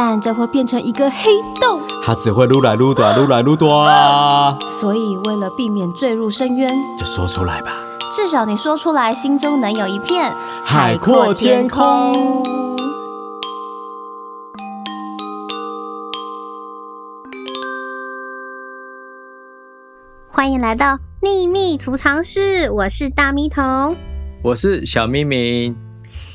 但这会变成一个黑洞，它只会撸来撸短，撸来撸短。所以为了避免坠入深渊，就说出来吧。至少你说出来，心中能有一片海阔天空。欢迎来到秘密储藏室，我是大咪童。我是小咪咪，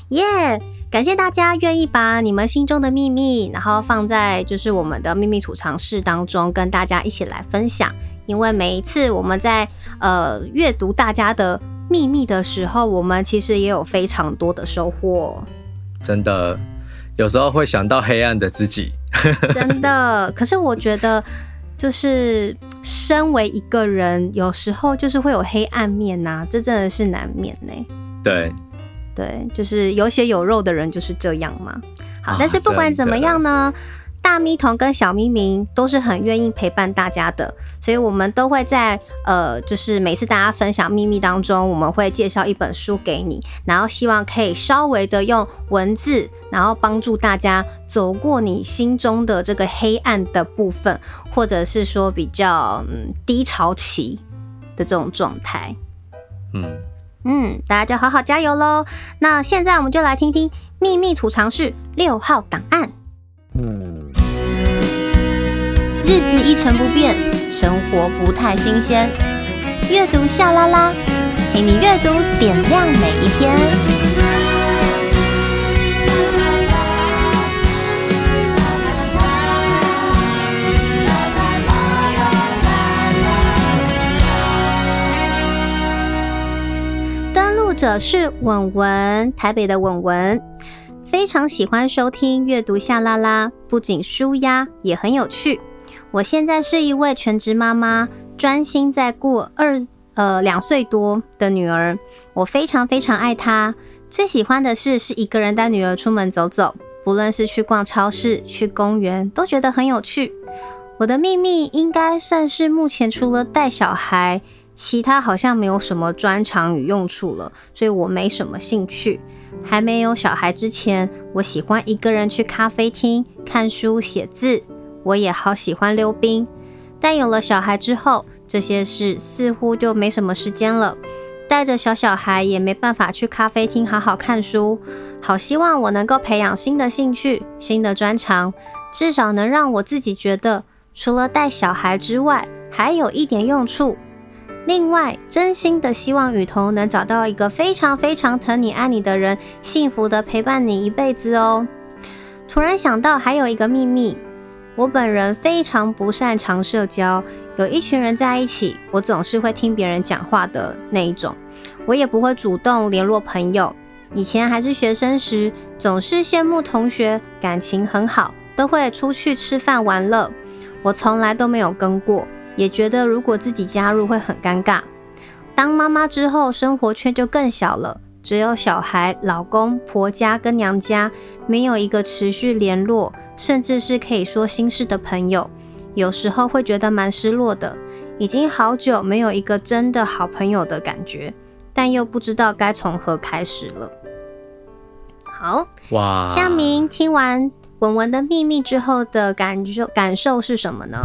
耶！Yeah, 感谢大家愿意把你们心中的秘密，然后放在就是我们的秘密储藏室当中，跟大家一起来分享。因为每一次我们在呃阅读大家的秘密的时候，我们其实也有非常多的收获。真的，有时候会想到黑暗的自己。真的，可是我觉得。就是身为一个人，有时候就是会有黑暗面呐、啊，这真的是难免呢。对，对，就是有血有肉的人就是这样嘛。好，但是不管怎么样呢。大咪童跟小咪咪都是很愿意陪伴大家的，所以我们都会在呃，就是每次大家分享秘密当中，我们会介绍一本书给你，然后希望可以稍微的用文字，然后帮助大家走过你心中的这个黑暗的部分，或者是说比较嗯低潮期的这种状态。嗯嗯，大家就好好加油喽！那现在我们就来听听秘密储藏室六号档案。日子一成不变，生活不太新鲜。阅读夏拉拉，陪你阅读点亮每一天。者是文文，台北的文文，非常喜欢收听阅读夏拉拉，不仅舒压，也很有趣。我现在是一位全职妈妈，专心在顾二呃两岁多的女儿。我非常非常爱她，最喜欢的事是一个人带女儿出门走走，不论是去逛超市、去公园，都觉得很有趣。我的秘密应该算是目前除了带小孩，其他好像没有什么专长与用处了，所以我没什么兴趣。还没有小孩之前，我喜欢一个人去咖啡厅看书、写字。我也好喜欢溜冰，但有了小孩之后，这些事似乎就没什么时间了。带着小小孩也没办法去咖啡厅好好看书。好希望我能够培养新的兴趣、新的专长，至少能让我自己觉得除了带小孩之外，还有一点用处。另外，真心的希望雨桐能找到一个非常非常疼你、爱你的人，幸福的陪伴你一辈子哦。突然想到还有一个秘密。我本人非常不擅长社交，有一群人在一起，我总是会听别人讲话的那一种。我也不会主动联络朋友。以前还是学生时，总是羡慕同学感情很好，都会出去吃饭玩乐。我从来都没有跟过，也觉得如果自己加入会很尴尬。当妈妈之后，生活圈就更小了，只有小孩、老公、婆家跟娘家，没有一个持续联络。甚至是可以说心事的朋友，有时候会觉得蛮失落的。已经好久没有一个真的好朋友的感觉，但又不知道该从何开始了。好，哇，夏明听完文文的秘密之后的感受感受是什么呢？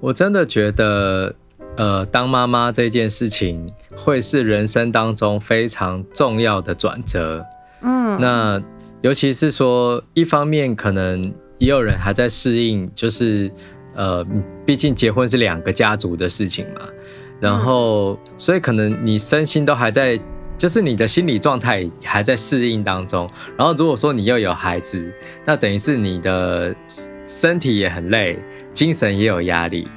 我真的觉得，呃，当妈妈这件事情会是人生当中非常重要的转折。嗯，那尤其是说，一方面可能。也有人还在适应，就是，呃，毕竟结婚是两个家族的事情嘛，然后，所以可能你身心都还在，就是你的心理状态还在适应当中。然后，如果说你又有孩子，那等于是你的身体也很累，精神也有压力。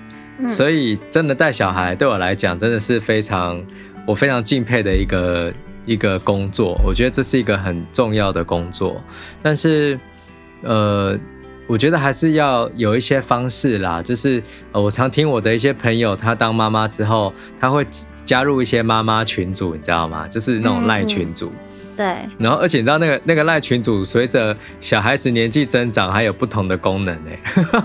所以，真的带小孩对我来讲，真的是非常我非常敬佩的一个一个工作。我觉得这是一个很重要的工作，但是，呃。我觉得还是要有一些方式啦，就是呃，我常听我的一些朋友，他当妈妈之后，他会加入一些妈妈群组，你知道吗？就是那种赖群组。嗯对，然后而且你知道那个那个赖群主，随着小孩子年纪增长，还有不同的功能呢。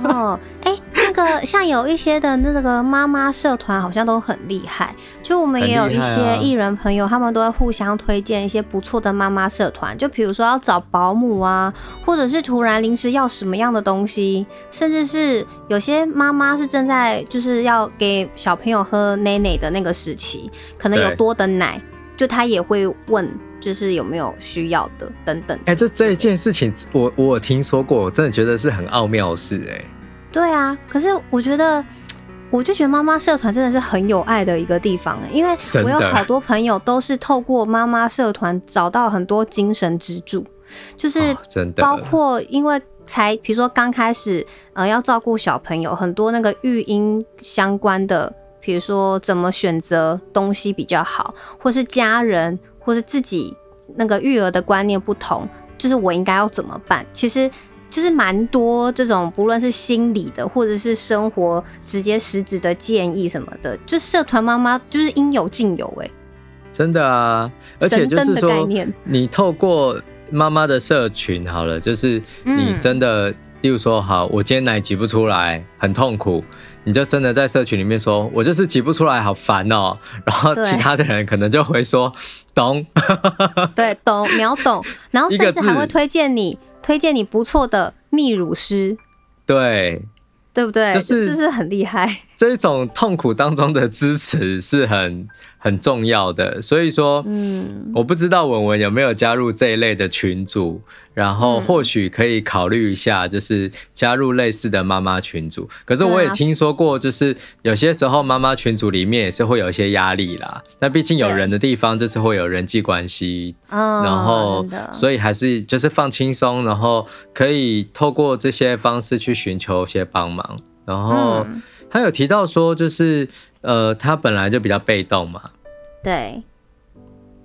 哦，哎，那个像有一些的那个妈妈社团，好像都很厉害。就我们也有一些艺人朋友，他们都会互相推荐一些不错的妈妈社团。就比如说要找保姆啊，或者是突然临时要什么样的东西，甚至是有些妈妈是正在就是要给小朋友喝奶奶的那个时期，可能有多的奶，就他也会问。就是有没有需要的等等。哎、欸，这这一件事情我，我我有听说过，我真的觉得是很奥妙的事哎。对啊，可是我觉得，我就觉得妈妈社团真的是很有爱的一个地方，哎因为我有好多朋友都是透过妈妈社团找到很多精神支柱，就是真的，包括因为才比如说刚开始呃要照顾小朋友，很多那个育婴相关的，比如说怎么选择东西比较好，或是家人。或是自己那个育儿的观念不同，就是我应该要怎么办？其实就是蛮多这种，不论是心理的，或者是生活直接实质的建议什么的，就社团妈妈就是应有尽有哎，真的啊！而且就是说，你透过妈妈的社群好了，就是你真的，例如说，好，我今天奶挤不出来，很痛苦。你就真的在社群里面说，我就是挤不出来，好烦哦。然后其他的人可能就会说，懂，对，懂，秒懂。然后甚至还会推荐你，推荐你不错的泌乳师，对，对不对？就是就是很厉害。这一种痛苦当中的支持是很 很重要的。所以说，嗯，我不知道文文有没有加入这一类的群组。然后或许可以考虑一下，就是加入类似的妈妈群组。可是我也听说过，就是有些时候妈妈群组里面也是会有一些压力啦。那毕竟有人的地方就是会有人际关系，然后所以还是就是放轻松，然后可以透过这些方式去寻求一些帮忙。然后他有提到说，就是呃，他本来就比较被动嘛。对。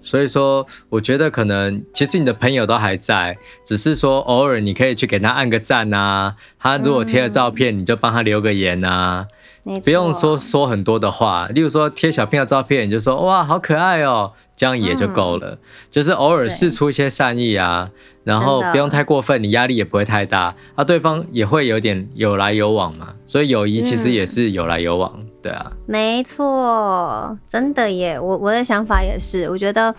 所以说，我觉得可能其实你的朋友都还在，只是说偶尔你可以去给他按个赞啊，他如果贴了照片，你就帮他留个言啊，不用说说很多的话。例如说贴小朋友照片，你就说哇好可爱哦，这样也就够了。就是偶尔试出一些善意啊，然后不用太过分，你压力也不会太大，啊，对方也会有点有来有往嘛。所以友谊其实也是有来有往。对啊，没错，真的耶。我我的想法也是，我觉得，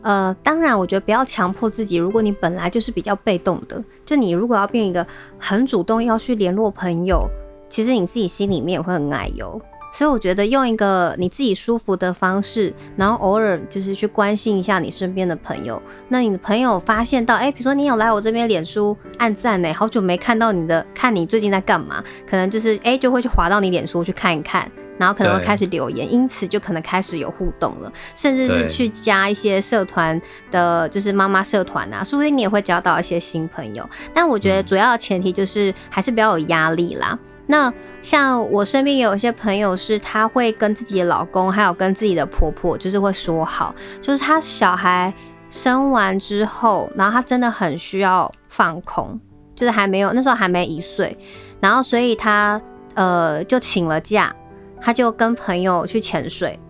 呃，当然，我觉得不要强迫自己。如果你本来就是比较被动的，就你如果要变一个很主动要去联络朋友，其实你自己心里面也会很奶油。所以我觉得用一个你自己舒服的方式，然后偶尔就是去关心一下你身边的朋友。那你的朋友发现到，哎，比如说你有来我这边脸书按赞呢，好久没看到你的，看你最近在干嘛？可能就是哎，就会去滑到你脸书去看一看，然后可能会开始留言，因此就可能开始有互动了，甚至是去加一些社团的，就是妈妈社团啊，说不定你也会交到一些新朋友。但我觉得主要的前提就是还是不要有压力啦。那像我身边也有一些朋友，是她会跟自己的老公，还有跟自己的婆婆，就是会说好，就是她小孩生完之后，然后她真的很需要放空，就是还没有那时候还没一岁，然后所以她呃就请了假，她就跟朋友去潜水，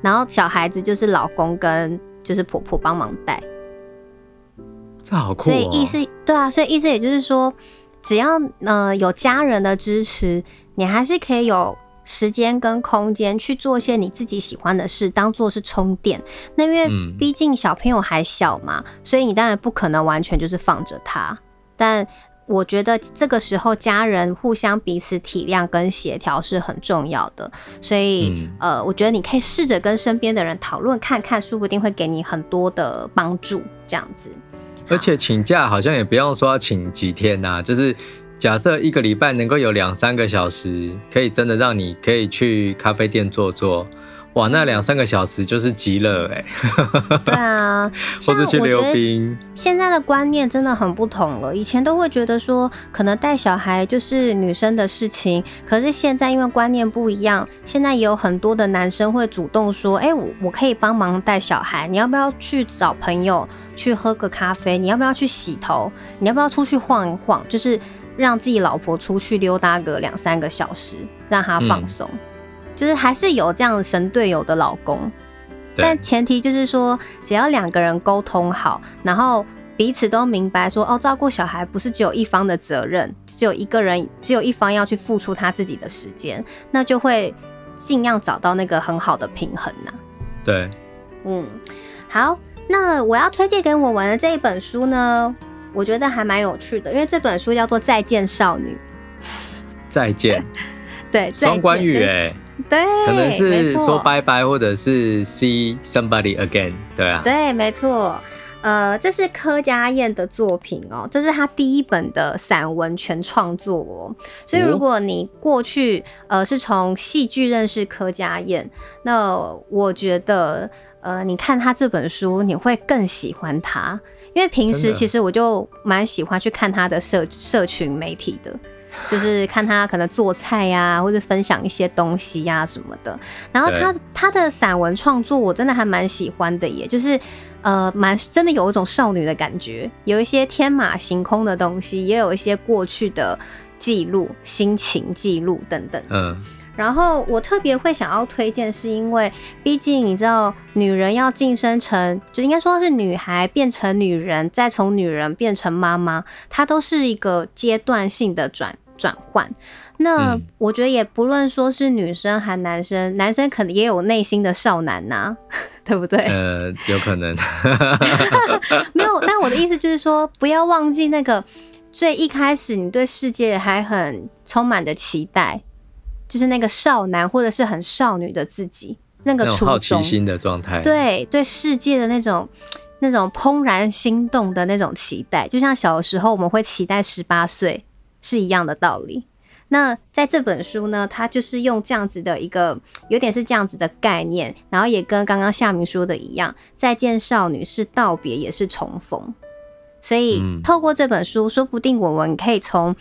然后小孩子就是老公跟就是婆婆帮忙带，这好酷哦。所以意思对啊，所以意思也就是说。只要呃有家人的支持，你还是可以有时间跟空间去做一些你自己喜欢的事，当做是充电。那因为毕竟小朋友还小嘛，所以你当然不可能完全就是放着他。但我觉得这个时候家人互相彼此体谅跟协调是很重要的。所以呃，我觉得你可以试着跟身边的人讨论看看，说不定会给你很多的帮助。这样子。而且请假好像也不用说要请几天呐、啊，就是假设一个礼拜能够有两三个小时，可以真的让你可以去咖啡店坐坐，哇，那两三个小时就是极乐哎。对啊，或者去溜冰。现在的观念真的很不同了。以前都会觉得说，可能带小孩就是女生的事情。可是现在因为观念不一样，现在也有很多的男生会主动说：“哎、欸，我我可以帮忙带小孩，你要不要去找朋友去喝个咖啡？你要不要去洗头？你要不要出去晃一晃？就是让自己老婆出去溜达个两三个小时，让她放松。嗯”就是还是有这样神队友的老公，但前提就是说，只要两个人沟通好，然后彼此都明白说，哦，照顾小孩不是只有一方的责任，只有一个人，只有一方要去付出他自己的时间，那就会尽量找到那个很好的平衡呐。对，嗯，好，那我要推荐给我玩的这一本书呢，我觉得还蛮有趣的，因为这本书叫做《再见少女》。再见，对，双关语哎。对，可能是说拜拜，或者是 see somebody again，对啊，对，没错，呃，这是柯家燕的作品哦，这是他第一本的散文全创作。哦，所以如果你过去呃是从戏剧认识柯家燕，那我觉得呃你看他这本书你会更喜欢他，因为平时其实我就蛮喜欢去看他的社社群媒体的。就是看他可能做菜呀、啊，或者分享一些东西呀、啊、什么的。然后他他的散文创作，我真的还蛮喜欢的耶，就是呃，蛮真的有一种少女的感觉，有一些天马行空的东西，也有一些过去的记录、心情记录等等。嗯。然后我特别会想要推荐，是因为毕竟你知道，女人要晋升成，就应该说是女孩变成女人，再从女人变成妈妈，它都是一个阶段性的转转换。那我觉得也不论说是女生还男生，男生可能也有内心的少男呐、啊，对不对？呃，有可能。没有，但我的意思就是说，不要忘记那个最一开始你对世界还很充满的期待。就是那个少男或者是很少女的自己，那个初衷，好奇心的状态，对对世界的那种那种怦然心动的那种期待，就像小时候我们会期待十八岁是一样的道理。那在这本书呢，它就是用这样子的一个有点是这样子的概念，然后也跟刚刚夏明说的一样，再见少女是道别也是重逢，所以透过这本书，说不定我们可以从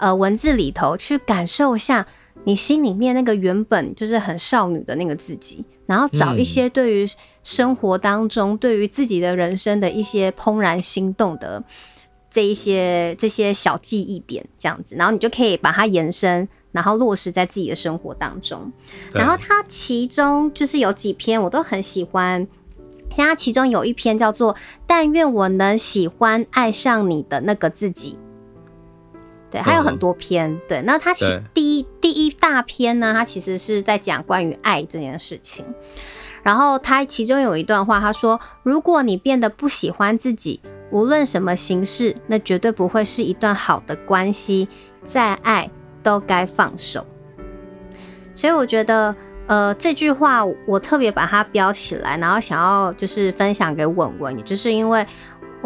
呃文字里头去感受一下。你心里面那个原本就是很少女的那个自己，然后找一些对于生活当中、嗯、对于自己的人生的一些怦然心动的这一些这些小记忆点，这样子，然后你就可以把它延伸，然后落实在自己的生活当中。然后它其中就是有几篇我都很喜欢，像它其中有一篇叫做《但愿我能喜欢爱上你的那个自己》。对，还有很多篇。嗯、对，那他其第一第一大篇呢，他其实是在讲关于爱这件事情。然后他其中有一段话，他说：“如果你变得不喜欢自己，无论什么形式，那绝对不会是一段好的关系。再爱都该放手。”所以我觉得，呃，这句话我特别把它标起来，然后想要就是分享给文文，也就是因为。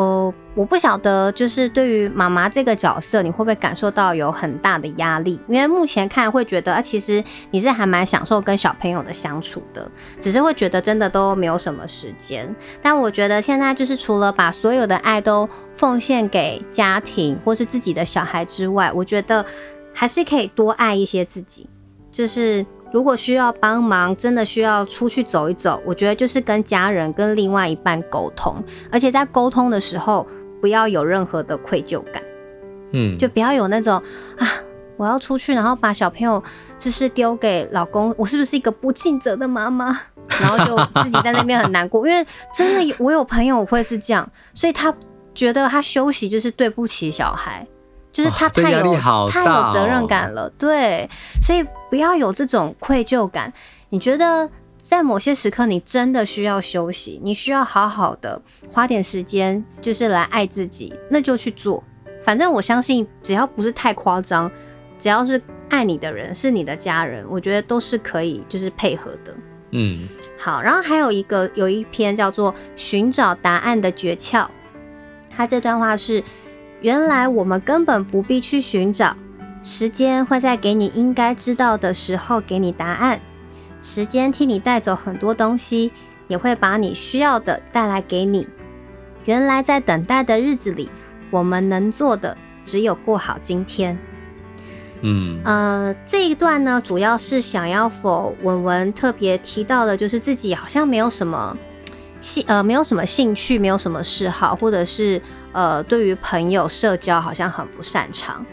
哦，我不晓得，就是对于妈妈这个角色，你会不会感受到有很大的压力？因为目前看会觉得啊，其实你是还蛮享受跟小朋友的相处的，只是会觉得真的都没有什么时间。但我觉得现在就是除了把所有的爱都奉献给家庭或是自己的小孩之外，我觉得还是可以多爱一些自己，就是。如果需要帮忙，真的需要出去走一走，我觉得就是跟家人、跟另外一半沟通，而且在沟通的时候不要有任何的愧疚感，嗯，就不要有那种啊，我要出去，然后把小朋友就是丢给老公，我是不是一个不尽责的妈妈？然后就自己在那边很难过，因为真的有我有朋友会是这样，所以他觉得他休息就是对不起小孩。就是他太有、哦、太有责任感了，对，所以不要有这种愧疚感。你觉得在某些时刻你真的需要休息，你需要好好的花点时间，就是来爱自己，那就去做。反正我相信，只要不是太夸张，只要是爱你的人，是你的家人，我觉得都是可以，就是配合的。嗯，好。然后还有一个有一篇叫做《寻找答案的诀窍》，他这段话是。原来我们根本不必去寻找，时间会在给你应该知道的时候给你答案。时间替你带走很多东西，也会把你需要的带来给你。原来在等待的日子里，我们能做的只有过好今天。嗯，呃，这一段呢，主要是想要否文文特别提到的，就是自己好像没有什么兴，呃，没有什么兴趣，没有什么嗜好，或者是呃，对于朋友社交好像很不擅长。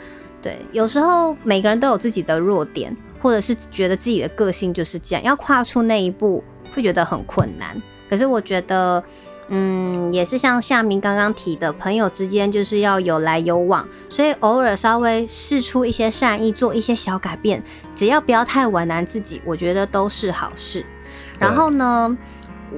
对，有时候每个人都有自己的弱点，或者是觉得自己的个性就是这样，要跨出那一步会觉得很困难。可是我觉得。嗯，也是像夏明刚刚提的，朋友之间就是要有来有往，所以偶尔稍微试出一些善意，做一些小改变，只要不要太为难自己，我觉得都是好事。然后呢，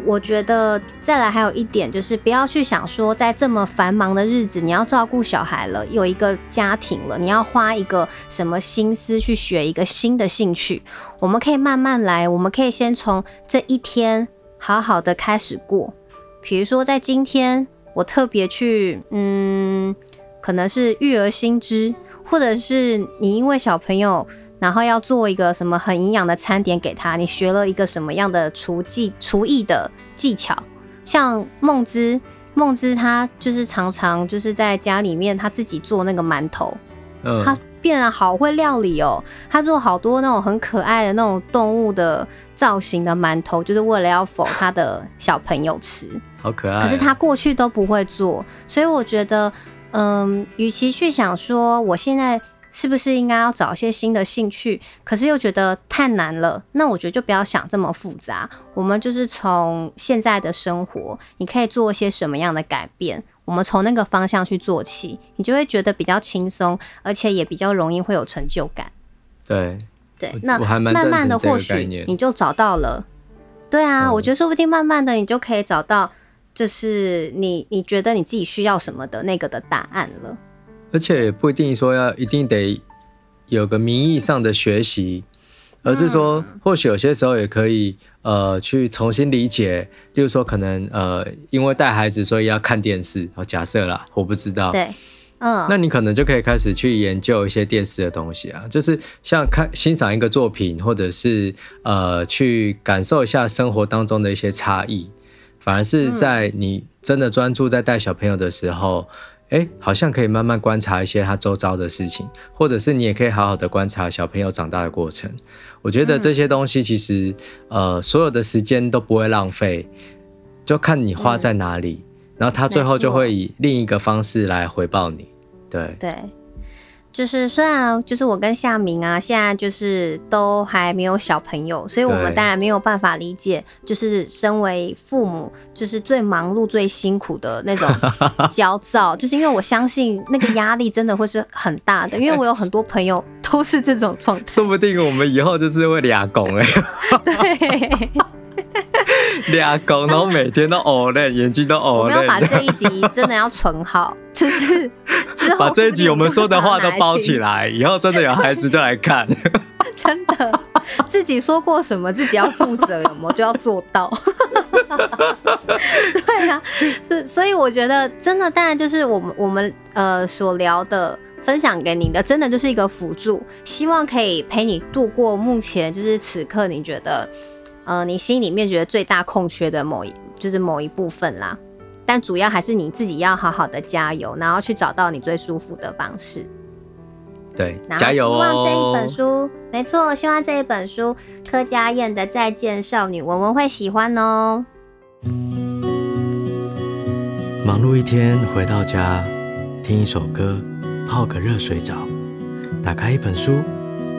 我觉得再来还有一点就是，不要去想说，在这么繁忙的日子，你要照顾小孩了，有一个家庭了，你要花一个什么心思去学一个新的兴趣？我们可以慢慢来，我们可以先从这一天好好的开始过。比如说，在今天我特别去，嗯，可能是育儿新知，或者是你因为小朋友，然后要做一个什么很营养的餐点给他，你学了一个什么样的厨技、厨艺的技巧。像梦之，梦之他就是常常就是在家里面他自己做那个馒头，嗯，他变得好会料理哦，他做好多那种很可爱的那种动物的造型的馒头，就是为了要否他的小朋友吃。好可爱！可是他过去都不会做，所以我觉得，嗯，与其去想说我现在是不是应该要找一些新的兴趣，可是又觉得太难了，那我觉得就不要想这么复杂。我们就是从现在的生活，你可以做一些什么样的改变，我们从那个方向去做起，你就会觉得比较轻松，而且也比较容易会有成就感。对对，那慢慢的或许你就找到了。对啊，嗯，我觉得说不定慢慢的你就可以找到。就是你，你觉得你自己需要什么的那个的答案了，而且也不一定说要一定得有个名义上的学习，而是说或许有些时候也可以呃去重新理解，例如说可能呃因为带孩子所以要看电视，哦假设啦，我不知道，对，嗯，那你可能就可以开始去研究一些电视的东西啊，就是像看欣赏一个作品，或者是呃去感受一下生活当中的一些差异。反而是在你真的专注在带小朋友的时候，哎、好像可以慢慢观察一些他周遭的事情，或者是你也可以好好的观察小朋友长大的过程。我觉得这些东西其实，嗯、呃，所有的时间都不会浪费，就看你花在哪里，嗯、然后他最后就会以另一个方式来回报你。对对。就是虽然就是我跟夏明啊，现在就是都还没有小朋友，所以我们当然没有办法理解，就是身为父母就是最忙碌、最辛苦的那种焦躁，就是因为我相信那个压力真的会是很大的，因为我有很多朋友都是这种状态。说不定我们以后就是会俩工哎。对。俩工，然后每天都呕泪，眼睛都呕泪。我们要把这一集真的要存好，就是把这一集我们说的话都包起来，以后真的有孩子就来看。真的，自己说过什么，自己要负责，有没有就要做到。对啊，所所以我觉得真的，当然就是我们我们呃所聊的，分享给你的，真的就是一个辅助，希望可以陪你度过目前就是此刻你觉得。呃，你心里面觉得最大空缺的某一就是某一部分啦，但主要还是你自己要好好的加油，然后去找到你最舒服的方式。对，加油哦！希望这一本书，没错，希望这一本书柯佳燕的《再见少女》，文文会喜欢哦。忙碌一天回到家，听一首歌，泡个热水澡，打开一本书，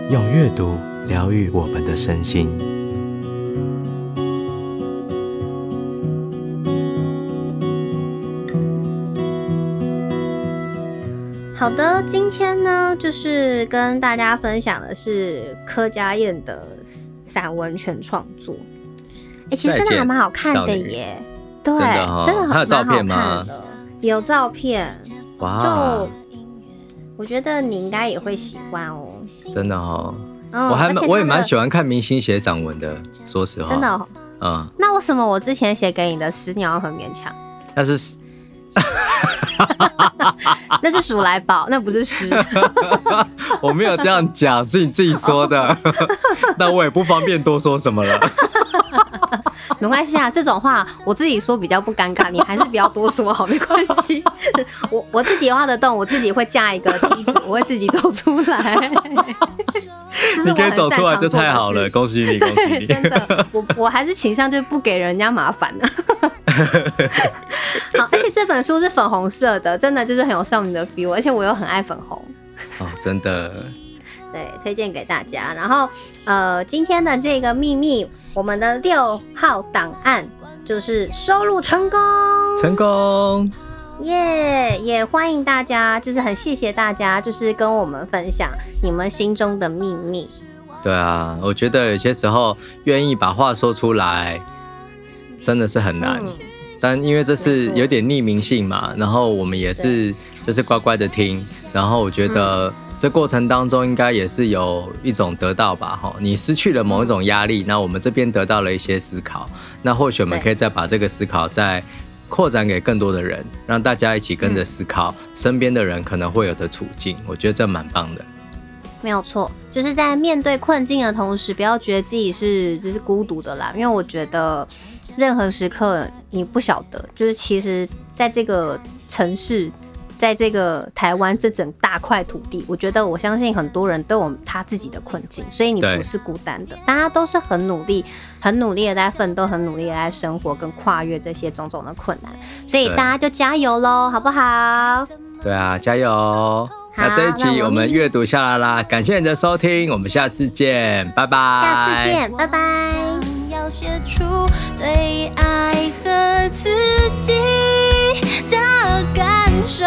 用阅读疗愈我们的身心。好的，今天呢，就是跟大家分享的是柯佳燕的散文全创作。哎、欸，其实真的还蛮好看的耶，对，真的、哦、真的很好看的，有照片。哇，就我觉得你应该也会喜欢哦。真的哦，哦我还蛮我也蛮喜欢看明星写散文的，说实话。真的、哦，嗯。那为什么我之前写给你的《十鸟》很勉强？那是。那是鼠来宝，那不是诗。我没有这样讲，是你自己说的。那我也不方便多说什么了。没关系啊，这种话我自己说比较不尴尬，你还是不要多说好，没关系。我我自己画的洞，我自己会架一个梯子，我会自己走出来。你可以走出来就太好了，恭喜你，恭喜你！真的，我我还是倾向就不给人家麻烦了。好，而且这本书是粉红色的，真的就是很有少女的 feel，而且我又很爱粉红。哦，真的。对，推荐给大家。然后，呃，今天的这个秘密，我们的六号档案就是收录成功，成功，耶！也欢迎大家，就是很谢谢大家，就是跟我们分享你们心中的秘密。对啊，我觉得有些时候愿意把话说出来，真的是很难。嗯、但因为这是有点匿名性嘛，然后我们也是就是乖乖的听，然后我觉得、嗯。这过程当中应该也是有一种得到吧，哈，你失去了某一种压力，那我们这边得到了一些思考，那或许我们可以再把这个思考再扩展给更多的人，让大家一起跟着思考身边的人可能会有的处境，我觉得这蛮棒的。没有错，就是在面对困境的同时，不要觉得自己是就是孤独的啦，因为我觉得任何时刻你不晓得，就是其实在这个城市。在这个台湾这整大块土地，我觉得我相信很多人都有他自己的困境，所以你不是孤单的，大家都是很努力、很努力的在奋斗，很努力的在生活跟跨越这些种种的困难，所以大家就加油喽，好不好？对啊，加油！那这一集我们阅读夏 LaLa，感谢你的收听，我们下次见，拜拜。下次见，拜拜。写出对爱和自己的感受。